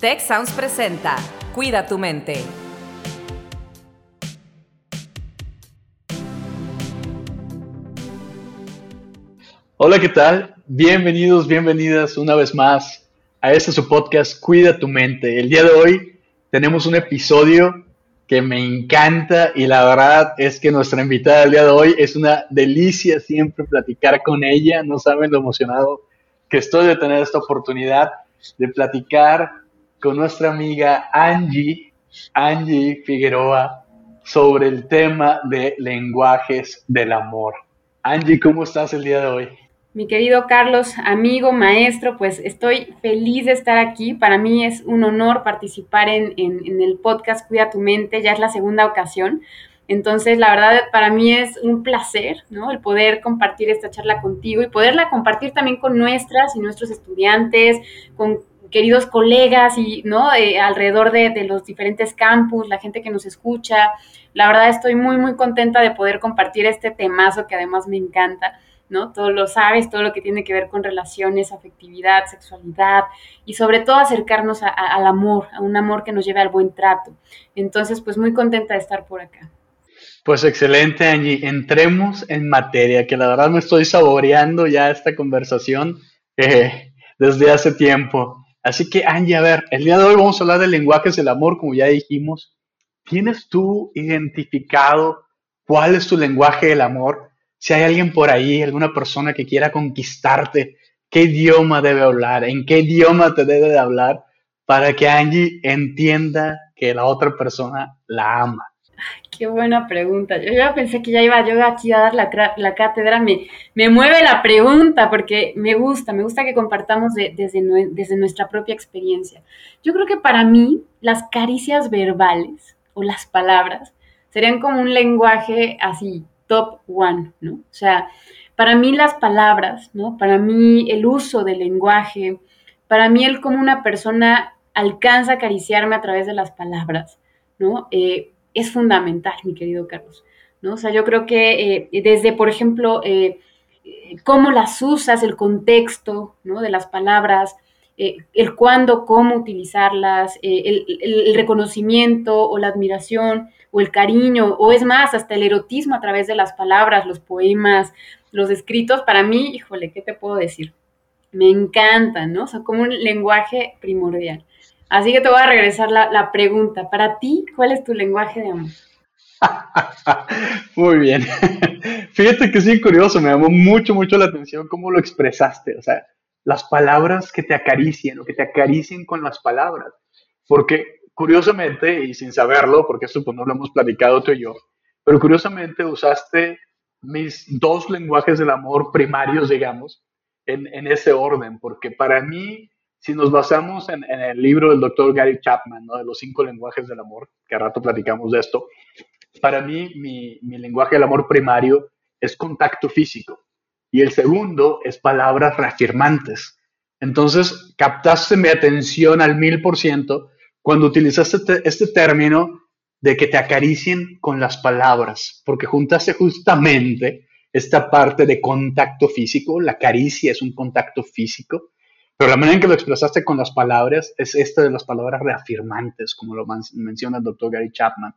Tech Sounds presenta Cuida tu mente. Hola, ¿qué tal? Bienvenidos, bienvenidas una vez más a este su podcast Cuida tu mente. El día de hoy tenemos un episodio que me encanta y la verdad es que nuestra invitada del día de hoy es una delicia siempre platicar con ella. No saben lo emocionado que estoy de tener esta oportunidad de platicar con nuestra amiga Angie, Angie Figueroa, sobre el tema de lenguajes del amor. Angie, ¿cómo estás el día de hoy? Mi querido Carlos, amigo, maestro, pues estoy feliz de estar aquí. Para mí es un honor participar en, en, el podcast Cuida tu mente, ya es la segunda ocasión. Entonces, la verdad, para mí es un placer, ¿no? El poder compartir esta charla contigo y poderla compartir también con nuestras y nuestros estudiantes, con queridos colegas y, ¿no? Eh, alrededor de, de, los diferentes campus, la gente que nos escucha. La verdad, estoy muy, muy contenta de poder compartir este temazo que además me encanta. ¿no? Todo lo sabes, todo lo que tiene que ver con relaciones, afectividad, sexualidad y sobre todo acercarnos al amor, a un amor que nos lleve al buen trato. Entonces, pues muy contenta de estar por acá. Pues excelente, Angie. Entremos en materia, que la verdad me estoy saboreando ya esta conversación eh, desde hace tiempo. Así que, Angie, a ver, el día de hoy vamos a hablar de lenguajes del amor, como ya dijimos. ¿Tienes tú identificado cuál es tu lenguaje del amor? Si hay alguien por ahí, alguna persona que quiera conquistarte, ¿qué idioma debe hablar? ¿En qué idioma te debe de hablar para que Angie entienda que la otra persona la ama? Qué buena pregunta. Yo ya pensé que ya iba yo aquí a dar la, la cátedra. Me, me, mueve la pregunta porque me gusta, me gusta que compartamos desde, desde nuestra propia experiencia. Yo creo que para mí las caricias verbales o las palabras serían como un lenguaje así, top one, ¿no? O sea, para mí las palabras, ¿no? Para mí el uso del lenguaje, para mí el cómo una persona alcanza a acariciarme a través de las palabras, ¿no? Eh, es fundamental, mi querido Carlos, ¿no? O sea, yo creo que eh, desde, por ejemplo, eh, cómo las usas, el contexto, ¿no? De las palabras, el cuándo, cómo utilizarlas, el, reconocimiento o la admiración, o el cariño, o es más, hasta el erotismo a través de las palabras, los poemas, los escritos, para mí, híjole, ¿qué te puedo decir? Me encantan, ¿no? Son como un lenguaje primordial. Así que te voy a regresar la, la pregunta. Para ti, ¿cuál es tu lenguaje de amor? Muy bien. Fíjate que sí, curioso, me llamó mucho, mucho la atención cómo lo expresaste. O sea, las palabras que te acarician o que te acaricien con las palabras. Porque curiosamente, y sin saberlo, porque esto pues, no lo hemos platicado tú y yo, pero curiosamente usaste mis dos lenguajes del amor primarios, digamos, en, en ese orden, porque para mí, si nos basamos en, el libro del doctor Gary Chapman, de los cinco lenguajes del amor, que a rato platicamos de esto, para mí mi, mi lenguaje del amor primario es contacto físico y el segundo es palabras reafirmantes. Entonces, captaste mi atención al mil por ciento cuando utilizaste este, este término de que te acaricien con las palabras, porque juntaste justamente esta parte de contacto físico, la caricia es un contacto físico, pero la manera en que lo expresaste con las palabras es esta de las palabras reafirmantes, como lo menciona el doctor Gary Chapman.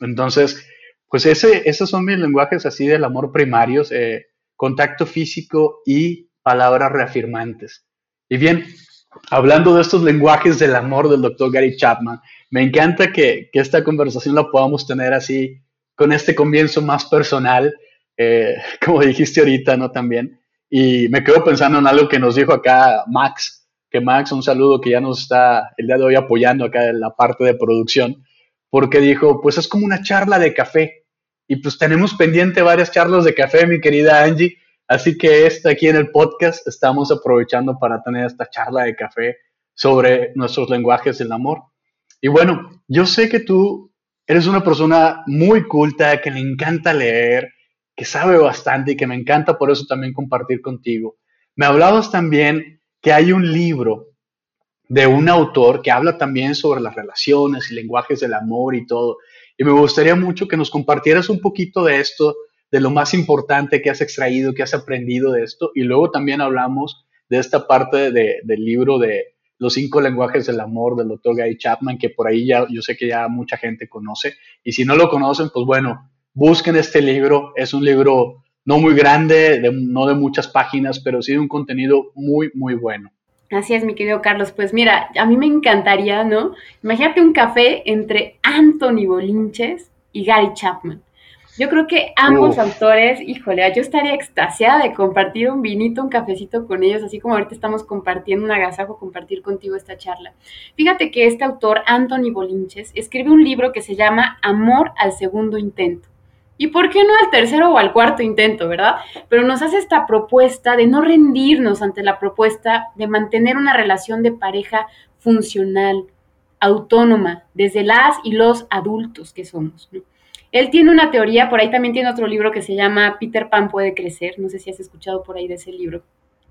Entonces, pues ese, esos son mis lenguajes así del amor primarios, eh, contacto físico y palabras reafirmantes. Y bien, hablando de estos lenguajes del amor del doctor Gary Chapman, me encanta que, que, esta conversación la podamos tener así, con este comienzo más personal, eh, como dijiste ahorita, ¿no? También. Y me quedo pensando en algo que nos dijo acá Max, que Max, un saludo que ya nos está el día de hoy apoyando acá en la parte de producción, porque dijo, pues es como una charla de café. Y pues tenemos pendiente varias charlas de café, mi querida Angie, Así que este, aquí en el podcast estamos aprovechando para tener esta charla de café sobre nuestros lenguajes del amor. Y bueno, yo sé que tú eres una persona muy culta, que le encanta leer, que sabe bastante y que me encanta por eso también compartir contigo. Me hablabas también que hay un libro de un autor que habla también sobre las relaciones y lenguajes del amor y todo. Y me gustaría mucho que nos compartieras un poquito de esto, de lo más importante que has extraído, que has aprendido de esto. Y luego también hablamos de esta parte del libro de Los cinco lenguajes del amor del doctor Guy Chapman, que por ahí ya yo sé que ya mucha gente conoce. Y si no lo conocen, pues bueno, busquen este libro. Es un libro no muy grande, no de muchas páginas, pero sí de un contenido muy, muy bueno. Así es, mi querido Carlos. Pues mira, a mí me encantaría, ¿no? Imagínate un café entre Anthony Bolinches y Gary Chapman. Yo creo que ambos autores, híjole, yo estaría extasiada de compartir un vinito, un cafecito con ellos, así como ahorita estamos compartiendo un agasajo, compartir contigo esta charla. Fíjate que este autor, Anthony Bolinches, escribe un libro que se llama Amor al segundo intento. ¿Y por qué no al tercero o al cuarto intento, verdad? Pero nos hace esta propuesta de no rendirnos ante la propuesta de mantener una relación de pareja funcional, autónoma, desde las y los adultos que somos. Él tiene una teoría, por ahí también tiene otro libro que se llama Peter Pan puede crecer, no sé si has escuchado por ahí de ese libro,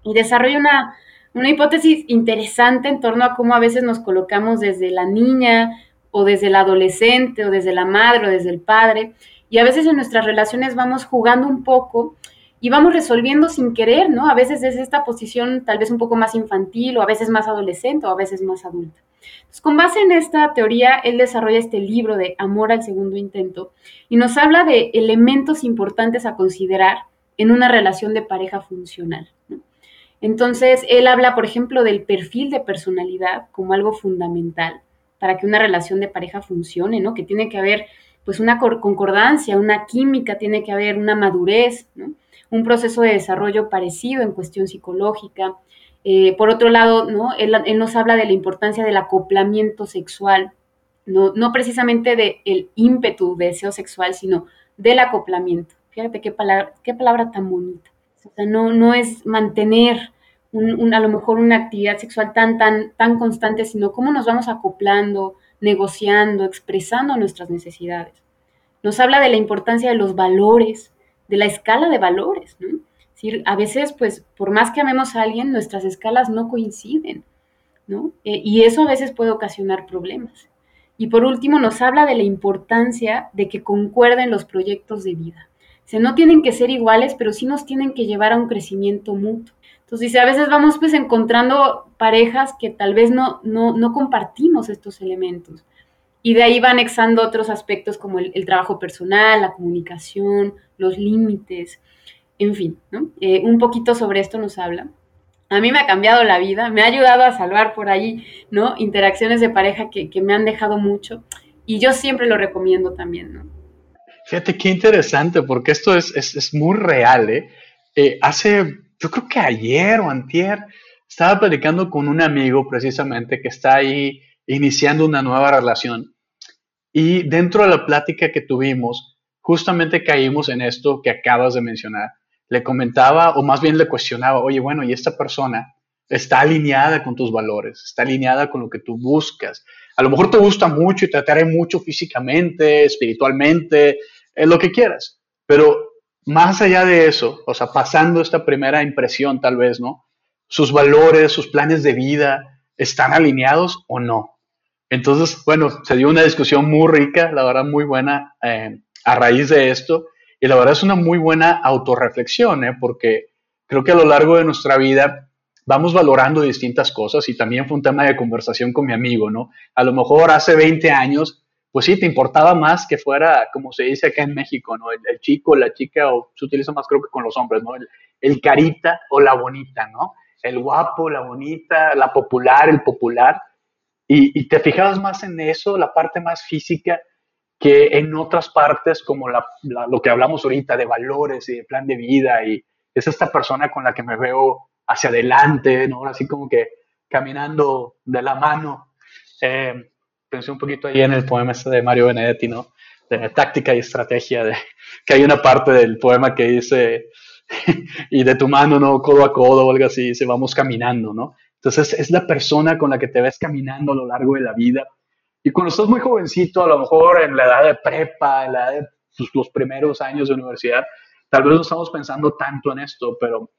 y desarrolla una, una hipótesis interesante en torno a cómo a veces nos colocamos desde la niña o desde el adolescente o desde la madre o desde el padre, y a veces en nuestras relaciones vamos jugando un poco y vamos resolviendo sin querer, ¿no? A veces es esta posición tal vez un poco más infantil o a veces más adolescente o a veces más adulta. Entonces, con base en esta teoría, él desarrolla este libro de Amor al segundo intento y nos habla de elementos importantes a considerar en una relación de pareja funcional. Entonces, él habla, por ejemplo, del perfil de personalidad como algo fundamental para que una relación de pareja funcione, ¿no? Que tiene que haber pues una concordancia, una química, tiene que haber una madurez, un proceso de desarrollo parecido en cuestión psicológica, eh, por otro lado, ¿no? Él, nos habla de la importancia del acoplamiento sexual, no, no precisamente del ímpetu, deseo sexual, sino del acoplamiento. Fíjate qué palabra, qué palabra tan bonita. No, no es mantener a lo mejor una actividad sexual tan, tan, tan constante, sino cómo nos vamos acoplando, negociando, expresando nuestras necesidades. Nos habla de la importancia de los valores, de la escala de valores, ¿no? a veces, pues, por más que amemos a alguien, nuestras escalas no coinciden, ¿no? Eh, y eso a veces puede ocasionar problemas. Y por último, nos habla de la importancia de que concuerden los proyectos de vida. O no tienen que ser iguales, pero sí nos tienen que llevar a un crecimiento mutuo. Entonces, dice, a veces vamos pues encontrando parejas que tal vez no, no, compartimos estos elementos. Y de ahí va anexando otros aspectos como el trabajo personal, la comunicación, los límites, en fin, ¿no? Eh, un poquito sobre esto nos habla. A mí me ha cambiado la vida, me ha ayudado a salvar por ahí, ¿no? Interacciones de pareja que, me han dejado mucho y yo siempre lo recomiendo también, ¿no? Fíjate qué interesante, porque esto es, es, muy real, ¿eh? ¿eh? Hace, yo creo que ayer o antier, estaba platicando con un amigo precisamente que está ahí iniciando una nueva relación y dentro de la plática que tuvimos, justamente caímos en esto que acabas de mencionar, le comentaba, o más bien le cuestionaba, oye, bueno, ¿y esta persona está alineada con tus valores? ¿Está alineada con lo que tú buscas? A lo mejor te gusta mucho y te atrae mucho físicamente, espiritualmente, es lo que quieras, pero más allá de eso, o sea, pasando esta primera impresión tal vez, ¿no? Sus valores, sus planes de vida, ¿están alineados o no? Entonces, bueno, se dio una discusión muy rica, la verdad muy buena eh, a raíz de esto. Y la verdad es una muy buena autorreflexión, ¿eh? porque creo que a lo largo de nuestra vida vamos valorando distintas cosas y también fue un tema de conversación con mi amigo, ¿no? A lo mejor hace 20 años, pues sí, te importaba más que fuera, como se dice acá en México, ¿no? El, chico, la chica, o se utiliza más creo que con los hombres, ¿no? El, carita o la bonita, ¿no? El guapo, la bonita, la popular, el popular. Y, y te fijabas más en eso, la parte más física, que en otras partes, como lo que hablamos ahorita de valores y de plan de vida, y es esta persona con la que me veo hacia adelante, ¿no? Así como que caminando de la mano. Eh, pensé un poquito ahí en el poema este de Mario Benedetti, ¿no? De táctica y estrategia, de, que hay una parte del poema que dice, y de tu mano, ¿no? Codo a codo o algo así, dice, vamos caminando, ¿no? Entonces es la persona con la que te ves caminando a lo largo de la vida y cuando estás muy jovencito, a lo mejor en la edad de prepa, en la edad de pues, los primeros años de universidad, tal vez no estamos pensando tanto en esto, pero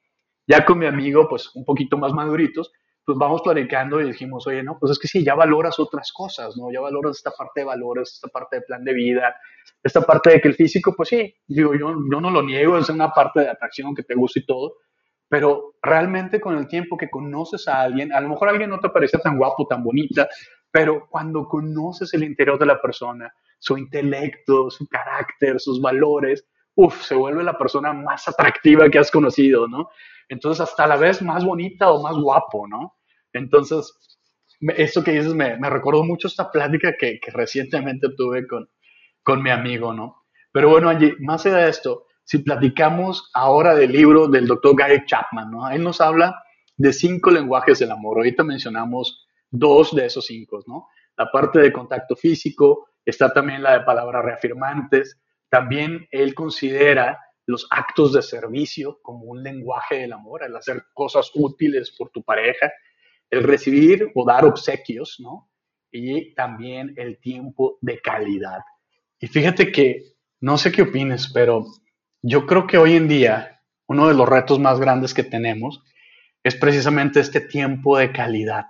ya con mi amigo, pues un poquito más maduritos, pues vamos platicando y dijimos, oye, no, pues es que sí, ya valoras otras cosas, ¿no? Ya valoras esta parte de valores, esta parte de plan de vida, esta parte de que el físico, pues sí, digo, yo, yo no lo niego, es una parte de atracción que te gusta y todo, pero realmente con el tiempo que conoces a alguien, a lo mejor alguien no te parece tan guapo, tan bonita, pero cuando conoces el interior de la persona, su intelecto, su carácter, sus valores, uff, se vuelve la persona más atractiva que has conocido, ¿no? Entonces, hasta la vez más bonita o más guapo, ¿no? Entonces, esto que dices me, me recordó mucho esta plática que, que recientemente tuve con, con mi amigo, ¿no? Pero bueno, allí, más allá de esto, si platicamos ahora del libro del doctor Gary Chapman, ¿no? Él nos habla de cinco lenguajes del amor. Ahorita mencionamos dos de esos cinco, ¿no? La parte de contacto físico, está también la de palabras reafirmantes. También él considera los actos de servicio como un lenguaje del amor, el hacer cosas útiles por tu pareja, el recibir o dar obsequios, ¿no? Y también el tiempo de calidad. Y fíjate que, no sé qué opines, pero yo creo que hoy en día uno de los retos más grandes que tenemos es precisamente este tiempo de calidad.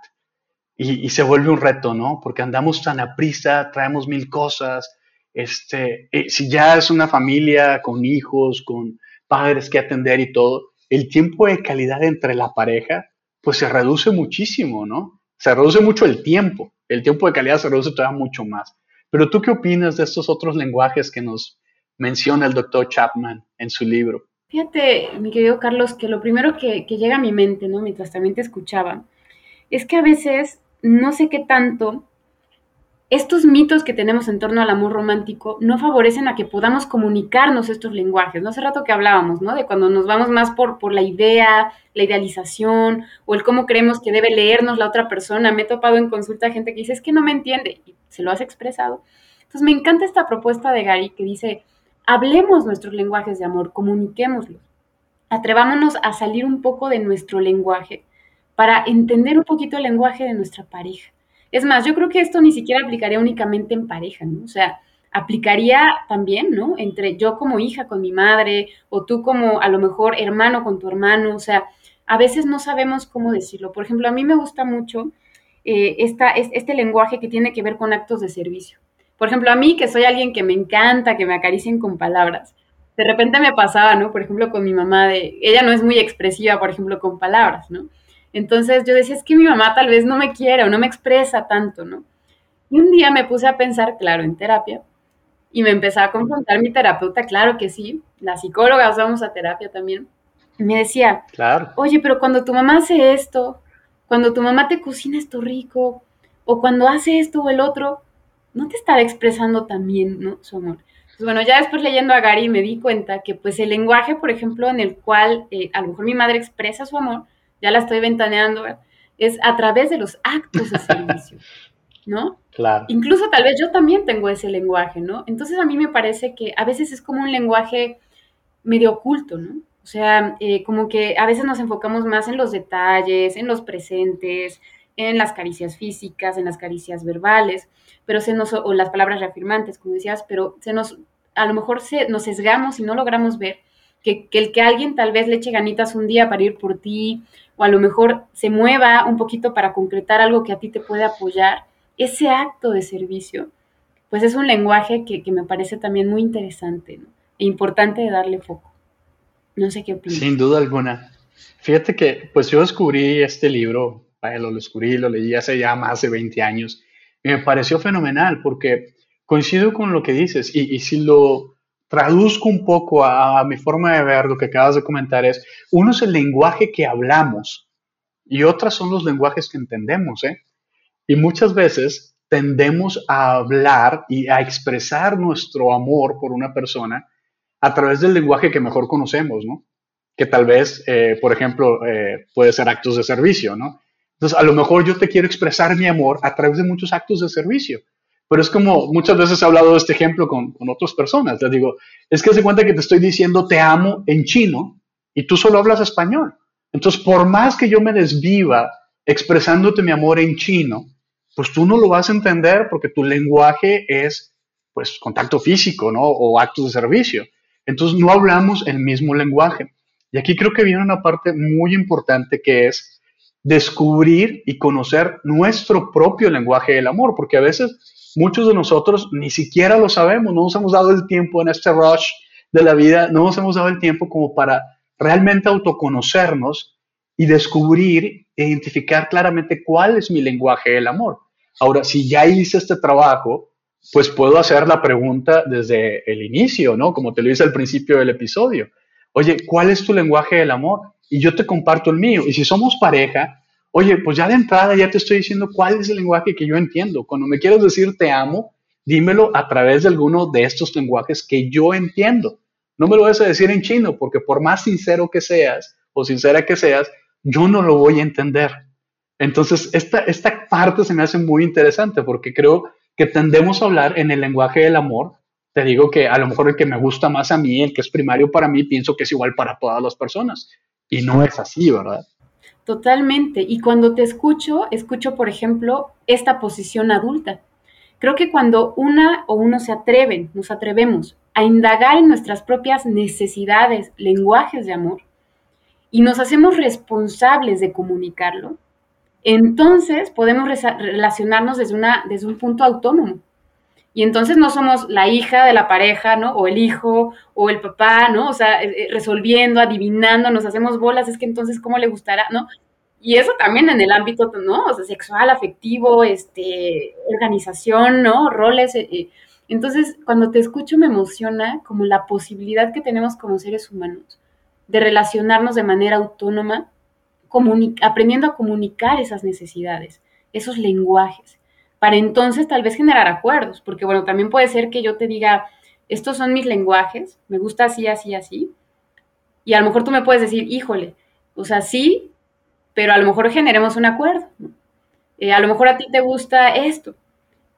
Y, se vuelve un reto, ¿no? Porque andamos tan a prisa, traemos mil cosas. Este, eh, si ya es una familia con hijos, con padres que atender y todo, el tiempo de calidad entre la pareja, pues se reduce muchísimo, ¿no? Se reduce mucho el tiempo. El tiempo de calidad se reduce todavía mucho más. Pero tú qué opinas de estos otros lenguajes que nos menciona el doctor Chapman en su libro? Fíjate, mi querido Carlos, que lo primero que, llega a mi mente, ¿no? Mientras también te escuchaba, es que a veces no sé qué tanto estos mitos que tenemos en torno al amor romántico no favorecen a que podamos comunicarnos estos lenguajes. ¿no? Hace rato que hablábamos, ¿no? De cuando nos vamos más por, por la idea, la idealización, o el cómo creemos que debe leernos la otra persona. Me he topado en consulta gente que dice, es que no me entiende, y se lo has expresado. Entonces me encanta esta propuesta de Gary que dice, hablemos nuestros lenguajes de amor, comuniquémoslos. Atrevámonos a salir un poco de nuestro lenguaje para entender un poquito el lenguaje de nuestra pareja. Es más, yo creo que esto ni siquiera aplicaría únicamente en pareja, ¿no? O sea, aplicaría también, ¿no? Entre yo como hija con mi madre o tú como a lo mejor hermano con tu hermano, o sea, a veces no sabemos cómo decirlo. Por ejemplo, a mí me gusta mucho eh, esta, este lenguaje que tiene que ver con actos de servicio. Por ejemplo, a mí que soy alguien que me encanta que me acaricien con palabras, de repente me pasaba, ¿no? Por ejemplo, con mi mamá, de, ella no es muy expresiva, por ejemplo, con palabras, ¿no? Entonces yo decía, es que mi mamá tal vez no me quiere o no me expresa tanto, ¿no? Y un día me puse a pensar, claro, en terapia, y me empezaba a confrontar mi terapeuta, claro que sí, la psicóloga, vamos a terapia también, y me decía, claro. oye, pero cuando tu mamá hace esto, cuando tu mamá te cocina esto rico, o cuando hace esto o el otro, no te estará expresando también, ¿no? Su amor. Pues bueno, ya después leyendo a Gary me di cuenta que pues el lenguaje, por ejemplo, en el cual eh, a lo mejor mi madre expresa su amor, ya la estoy ventaneando, es a través de los actos de servicio, ¿no? Claro. Incluso tal vez yo también tengo ese lenguaje, ¿no? Entonces a mí me parece que a veces es como un lenguaje medio oculto, ¿no? O sea, eh, como que a veces nos enfocamos más en los detalles, en los presentes, en las caricias físicas, en las caricias verbales, pero se nos, o las palabras reafirmantes, como decías, pero se nos, a lo mejor se, nos sesgamos y no logramos ver que, que, el que alguien tal vez le eche ganitas un día para ir por ti, o a lo mejor se mueva un poquito para concretar algo que a ti te puede apoyar, ese acto de servicio, pues es un lenguaje que, me parece también muy interesante e importante de darle foco. No sé qué. Sin duda alguna. Fíjate que, pues yo descubrí este libro, lo descubrí, lo leí hace ya más de 20 años, y me pareció fenomenal porque coincido con lo que dices, y, y si lo traduzco un poco a, mi forma de ver lo que acabas de comentar es, uno es el lenguaje que hablamos y otras son los lenguajes que entendemos, ¿eh? Y muchas veces tendemos a hablar y a expresar nuestro amor por una persona a través del lenguaje que mejor conocemos, ¿no? Que tal vez, eh, por ejemplo, eh, puede ser actos de servicio, ¿no? Entonces, a lo mejor yo te quiero expresar mi amor a través de muchos actos de servicio. Pero es como muchas veces he hablado de este ejemplo con, con otras personas. Les digo, es que se cuenta que te estoy diciendo te amo en chino y tú solo hablas español. Entonces, por más que yo me desviva expresándote mi amor en chino, pues tú no lo vas a entender porque tu lenguaje es, pues, contacto físico, ¿no? O actos de servicio. Entonces, no hablamos el mismo lenguaje. Y aquí creo que viene una parte muy importante que es descubrir y conocer nuestro propio lenguaje del amor, porque a veces muchos de nosotros ni siquiera lo sabemos, no nos hemos dado el tiempo en este rush de la vida, no nos hemos dado el tiempo como para realmente autoconocernos y descubrir e identificar claramente cuál es mi lenguaje del amor. Ahora, si ya hice este trabajo, pues puedo hacer la pregunta desde el inicio, ¿no? Como te lo hice al principio del episodio. Oye, ¿cuál es tu lenguaje del amor? Y yo te comparto el mío. Y si somos pareja, oye, pues ya de entrada ya te estoy diciendo cuál es el lenguaje que yo entiendo. Cuando me quieres decir te amo, dímelo a través de alguno de estos lenguajes que yo entiendo. No me lo vas a decir en chino, porque por más sincero que seas o sincera que seas, yo no lo voy a entender. Entonces, esta, esta parte se me hace muy interesante porque creo que tendemos a hablar en el lenguaje del amor. Te digo que a lo mejor el que me gusta más a mí, el que es primario para mí, pienso que es igual para todas las personas. Y no es así, ¿verdad? Totalmente. Y cuando te escucho, escucho, por ejemplo, esta posición adulta. Creo que cuando una o uno se atreven, nos atrevemos a indagar en nuestras propias necesidades, lenguajes de amor, y nos hacemos responsables de comunicarlo, entonces podemos relacionarnos desde, una, desde un punto autónomo. Y entonces no somos la hija de la pareja, ¿no? O el hijo, o el papá, ¿no? O sea, eh, eh, resolviendo, adivinando, nos hacemos bolas, es que entonces, ¿cómo le gustará, no? Y eso también en el ámbito, ¿no? O sea, sexual, afectivo, este, organización, ¿no? Roles. Eh, entonces, cuando te escucho me emociona como la posibilidad que tenemos como seres humanos de relacionarnos de manera autónoma, aprendiendo a comunicar esas necesidades, esos lenguajes, para entonces tal vez generar acuerdos, porque bueno, también puede ser que yo te diga, estos son mis lenguajes, me gusta así, así, así, y a lo mejor tú me puedes decir, híjole, o sea, sí, pero a lo mejor generemos un acuerdo, eh, a lo mejor a ti te gusta esto,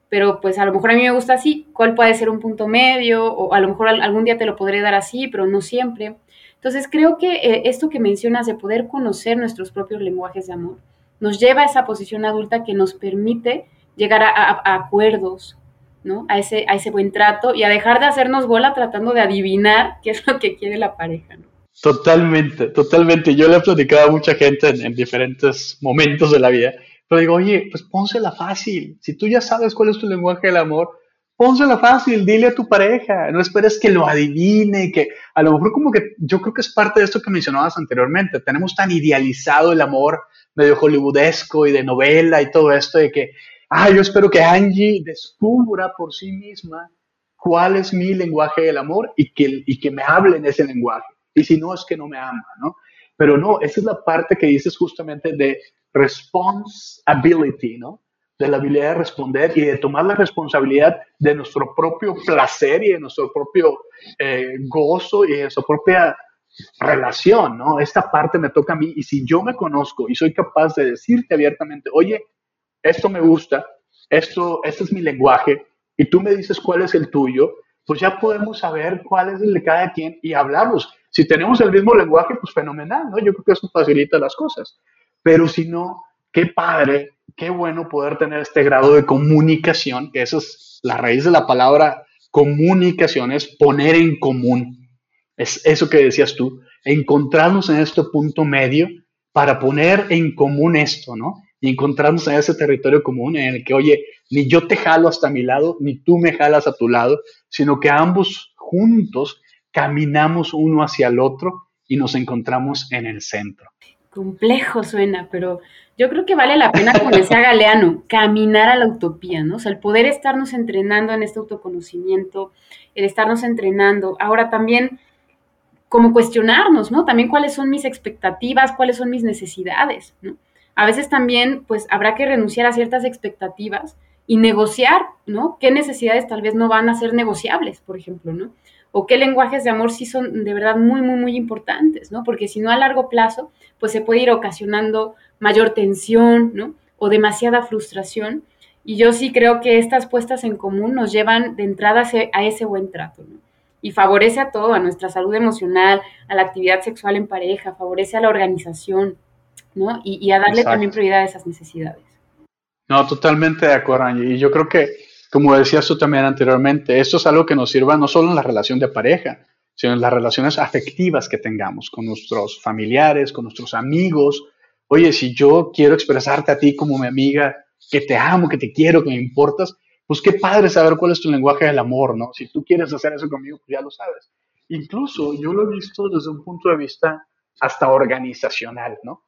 pero pues a lo mejor a mí me gusta así, ¿cuál puede ser un punto medio? O a lo mejor algún día te lo podré dar así, pero no siempre. Entonces creo que eh, esto que mencionas de poder conocer nuestros propios lenguajes de amor nos lleva a esa posición adulta que nos permite llegar a, acuerdos, ¿no? A ese, a ese buen trato y a dejar de hacernos bola tratando de adivinar qué es lo que quiere la pareja, ¿no? Totalmente, totalmente. Yo le he platicado a mucha gente en, en, diferentes momentos de la vida, pero digo, oye, pues pónsela fácil. Si tú ya sabes cuál es tu lenguaje del amor, pónsela fácil, dile a tu pareja, no esperes que lo adivine, que a lo mejor como que yo creo que es parte de esto que mencionabas anteriormente, tenemos tan idealizado el amor medio hollywoodesco y de novela y todo esto de que, ah, yo espero que Angie descubra por sí misma cuál es mi lenguaje del amor y que, y que me hable en ese lenguaje. Y si no, es que no me ama, ¿no? Pero no, esa es la parte que dices justamente de responsibility, ¿no? de la habilidad de responder y de tomar la responsabilidad de nuestro propio placer y de nuestro propio eh, gozo y de nuestra propia relación, ¿no? Esta parte me toca a mí y si yo me conozco y soy capaz de decirte abiertamente, oye, esto me gusta, esto, este es mi lenguaje y tú me dices cuál es el tuyo, pues ya podemos saber cuál es el de cada quien y hablarlos. Si tenemos el mismo lenguaje, pues fenomenal, ¿no? Yo creo que eso facilita las cosas. Pero si no, qué padre qué bueno poder tener este grado de comunicación, que eso es la raíz de la palabra comunicación, es poner en común. Es eso que decías tú, encontrarnos en este punto medio para poner en común esto, ¿no? Y encontrarnos en ese territorio común en el que, oye, ni yo te jalo hasta mi lado, ni tú me jalas a tu lado, sino que ambos juntos caminamos uno hacia el otro y nos encontramos en el centro. Complejo suena, pero yo creo que vale la pena, como decía Galeano, caminar a la utopía, ¿no? O sea, el poder estarnos entrenando en este autoconocimiento, el estarnos entrenando. Ahora también, como cuestionarnos, ¿no? También cuáles son mis expectativas, cuáles son mis necesidades, ¿no? A veces también, pues, habrá que renunciar a ciertas expectativas y negociar, ¿no? ¿Qué necesidades tal vez no van a ser negociables, por ejemplo, ¿no? o qué lenguajes de amor sí son de verdad muy, muy, muy importantes, ¿no? Porque si no a largo plazo, pues se puede ir ocasionando mayor tensión, ¿no? O demasiada frustración. Y yo sí creo que estas puestas en común nos llevan de entrada a ese buen trato. Y favorece a todo, a nuestra salud emocional, a la actividad sexual en pareja, favorece a la organización, ¿no? Y, a darle también prioridad a esas necesidades. No, totalmente de acuerdo, Angie. Y yo creo que como decías tú también anteriormente, esto es algo que nos sirva no solo en la relación de pareja, sino en las relaciones afectivas que tengamos con nuestros familiares, con nuestros amigos. Oye, si yo quiero expresarte a ti como mi amiga, que te amo, que te quiero, que me importas, pues qué padre saber cuál es tu lenguaje del amor, ¿no? Si tú quieres hacer eso conmigo, pues ya lo sabes. Incluso yo lo he visto desde un punto de vista hasta organizacional, ¿no?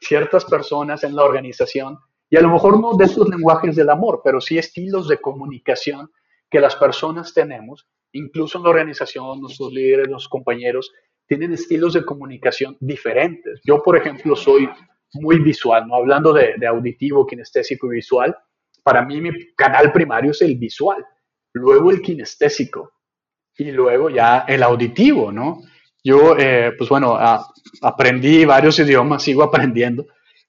Ciertas personas en la organización, y a lo mejor no de esos lenguajes del amor, pero sí estilos de comunicación que las personas tenemos, incluso en la organización, nuestros líderes, los compañeros, tienen estilos de comunicación diferentes. Yo, por ejemplo, soy muy visual, ¿no? Hablando de, de auditivo, kinestésico y visual, para mí mi canal primario es el visual, luego el kinestésico y luego ya el auditivo, ¿no? Yo, eh, pues bueno, aprendí varios idiomas, sigo aprendiendo,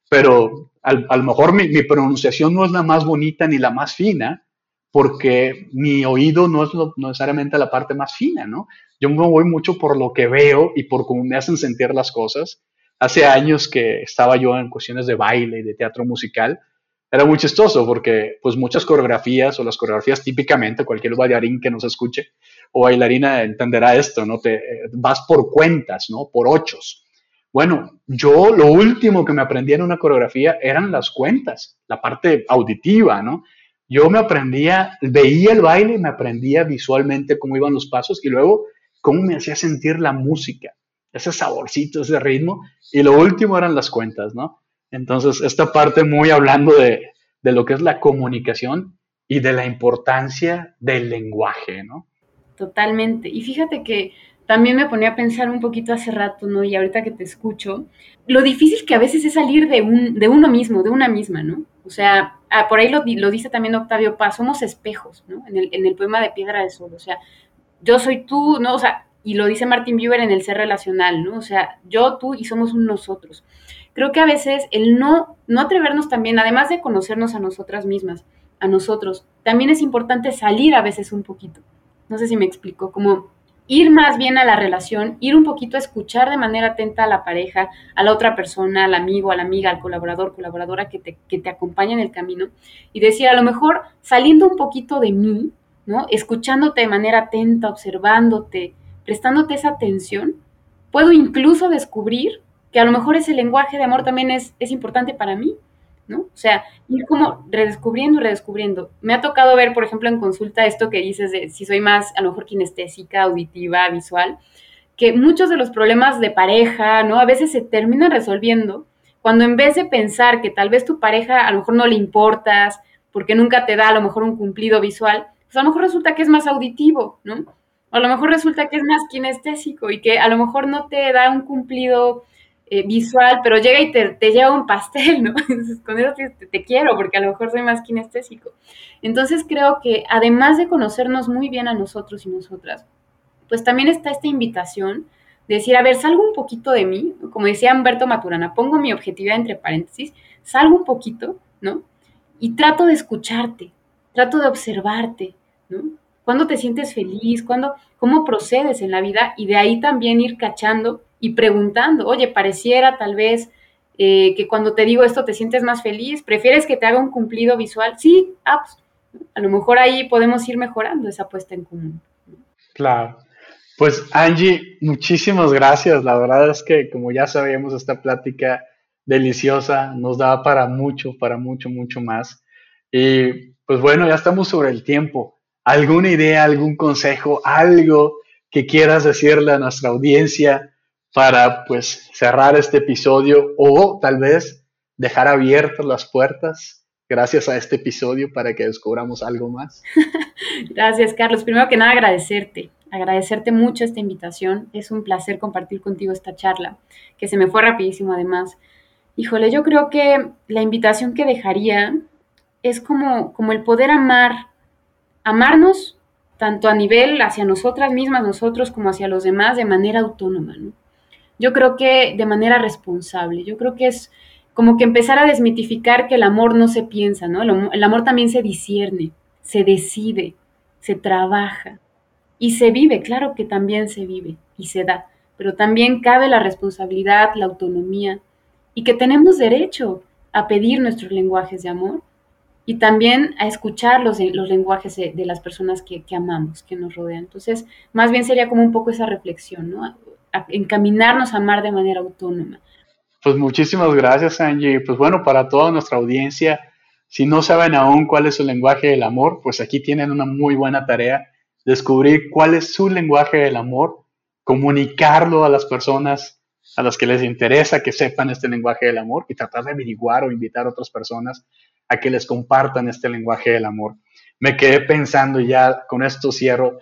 pero a lo mejor mi, mi, pronunciación no es la más bonita ni la más fina, porque mi oído no es necesariamente la parte más fina, ¿no? Yo me voy mucho por lo que veo y por cómo me hacen sentir las cosas. Hace años que estaba yo en cuestiones de baile y de teatro musical, era muy chistoso porque pues muchas coreografías o las coreografías típicamente, cualquier bailarín que nos escuche o bailarina entenderá esto, ¿no? Te vas por cuentas, ¿no? Por ochos. Bueno, yo lo último que me aprendí en una coreografía eran las cuentas, la parte auditiva, ¿no? Yo me aprendía, veía el baile me aprendía visualmente cómo iban los pasos y luego cómo me hacía sentir la música, ese saborcito, ese ritmo. Y lo último eran las cuentas, ¿no? Entonces, esta parte muy hablando de, de lo que es la comunicación y de la importancia del lenguaje, ¿no? Totalmente. Y fíjate que también me ponía a pensar un poquito hace rato, ¿no? Y ahorita que te escucho, lo difícil que a veces es salir de, un, de uno mismo, de una misma, ¿no? O sea, ah, por ahí lo, lo, dice también Octavio Paz, somos espejos, ¿no? En el, en el poema de Piedra de Sol, o sea, yo soy tú, ¿no? O sea, y lo dice Martin Buber en el ser relacional, ¿no? O sea, yo, tú y somos un nosotros creo que a veces el no, no atrevernos también, además de conocernos a nosotras mismas, a nosotros, también es importante salir a veces un poquito. No sé si me explico, como ir más bien a la relación, ir un poquito a escuchar de manera atenta a la pareja, a la otra persona, al amigo, a la amiga, al colaborador, colaboradora que te, que te acompaña en el camino y decir, a lo mejor saliendo un poquito de mí, ¿no? Escuchándote de manera atenta, observándote, prestándote esa atención, puedo incluso descubrir que a lo mejor ese lenguaje de amor también es, es importante para mí, ¿no? O sea, ir como redescubriendo y redescubriendo. Me ha tocado ver, por ejemplo, en consulta esto que dices de si soy más, a lo mejor kinestésica, auditiva, visual, que muchos de los problemas de pareja, ¿no? A veces se terminan resolviendo cuando en vez de pensar que tal vez tu pareja a lo mejor no le importas, porque nunca te da a lo mejor un cumplido visual, pues a lo mejor resulta que es más auditivo, ¿no? O a lo mejor resulta que es más kinestésico y que a lo mejor no te da un cumplido eh, visual, pero llega y te, te, lleva un pastel, ¿no? Entonces, con eso te, te, quiero, porque a lo mejor soy más kinestésico. Entonces, creo que además de conocernos muy bien a nosotros y nosotras, pues también está esta invitación de decir, a ver, salgo un poquito de mí, como decía Humberto Maturana, pongo mi objetividad entre paréntesis, salgo un poquito, ¿no? Y trato de escucharte, trato de observarte, ¿no? ¿Cuándo te sientes feliz? ¿Cuándo, ¿Cómo procedes en la vida? Y de ahí también ir cachando y preguntando, oye, pareciera tal vez eh, que cuando te digo esto te sientes más feliz, ¿prefieres que te haga un cumplido visual? Sí, ah, pues, a lo mejor ahí podemos ir mejorando esa puesta en común. Claro. Pues Angie, muchísimas gracias. La verdad es que como ya sabíamos, esta plática deliciosa nos da para mucho, para mucho, mucho más. Y pues bueno, ya estamos sobre el tiempo. ¿Alguna idea, algún consejo, algo que quieras decirle a nuestra audiencia para pues cerrar este episodio o tal vez dejar abiertas las puertas gracias a este episodio para que descubramos algo más. gracias, Carlos. Primero que nada, agradecerte. Agradecerte mucho esta invitación. Es un placer compartir contigo esta charla, que se me fue rapidísimo además. Híjole, yo creo que la invitación que dejaría es como, como el poder amar, amarnos tanto a nivel hacia nosotras mismas, nosotros, como hacia los demás, de manera autónoma, ¿no? Yo creo que de manera responsable. Yo creo que es como que empezar a desmitificar que el amor no se piensa, ¿no? El, amor también se discierne, se decide, se trabaja y se vive, claro que también se vive y se da, pero también cabe la responsabilidad, la autonomía y que tenemos derecho a pedir nuestros lenguajes de amor y también a escuchar los, los lenguajes de, las personas que, que, amamos, que nos rodean. Entonces, más bien sería como un poco esa reflexión, ¿no? Encaminarnos a amar de manera autónoma. Pues muchísimas gracias, Angie. Pues bueno, para toda nuestra audiencia, si no saben aún cuál es su lenguaje del amor, pues aquí tienen una muy buena tarea, descubrir cuál es su lenguaje del amor, comunicarlo a las personas a las que les interesa que sepan este lenguaje del amor y tratar de averiguar o invitar a otras personas a que les compartan este lenguaje del amor. Me quedé pensando ya, con esto cierro,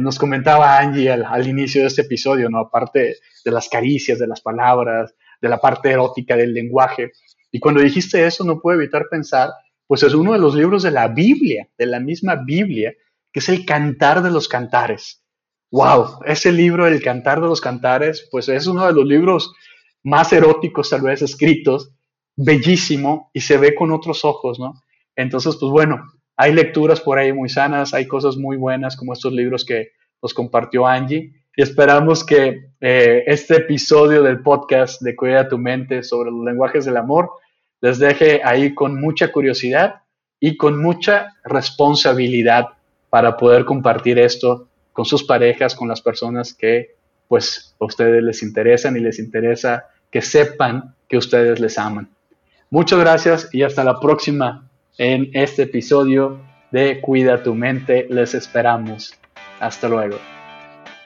nos comentaba Angie al, inicio de este episodio, ¿no? Aparte de las caricias, de las palabras, de la parte erótica del lenguaje. Y cuando dijiste eso, no puedo evitar pensar, pues es uno de los libros de la Biblia, de la misma Biblia, que es el Cantar de los Cantares. ¡Wow! Ese libro, El Cantar de los Cantares, pues es uno de los libros más eróticos tal vez escritos, bellísimo y se ve con otros ojos, ¿no? Entonces, pues bueno, hay lecturas por ahí muy sanas, hay cosas muy buenas como estos libros que nos compartió Angie. Y esperamos que eh, este episodio del podcast de Cuida tu mente sobre los lenguajes del amor les deje ahí con mucha curiosidad y con mucha responsabilidad para poder compartir esto con sus parejas, con las personas que pues a ustedes les interesan y les interesa que sepan que ustedes les aman. Muchas gracias y hasta la próxima en este episodio de Cuida tu mente. Les esperamos. Hasta luego.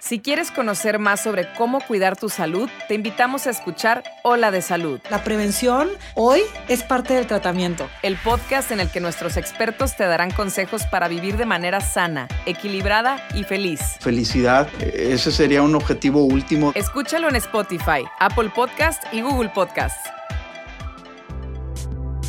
Si quieres conocer más sobre cómo cuidar tu salud, te invitamos a escuchar Hola de Salud. La prevención hoy es parte del tratamiento. El podcast en el que nuestros expertos te darán consejos para vivir de manera sana, equilibrada y feliz. Felicidad, ese sería un objetivo último. Escúchalo en Spotify, Apple Podcast y Google Podcast.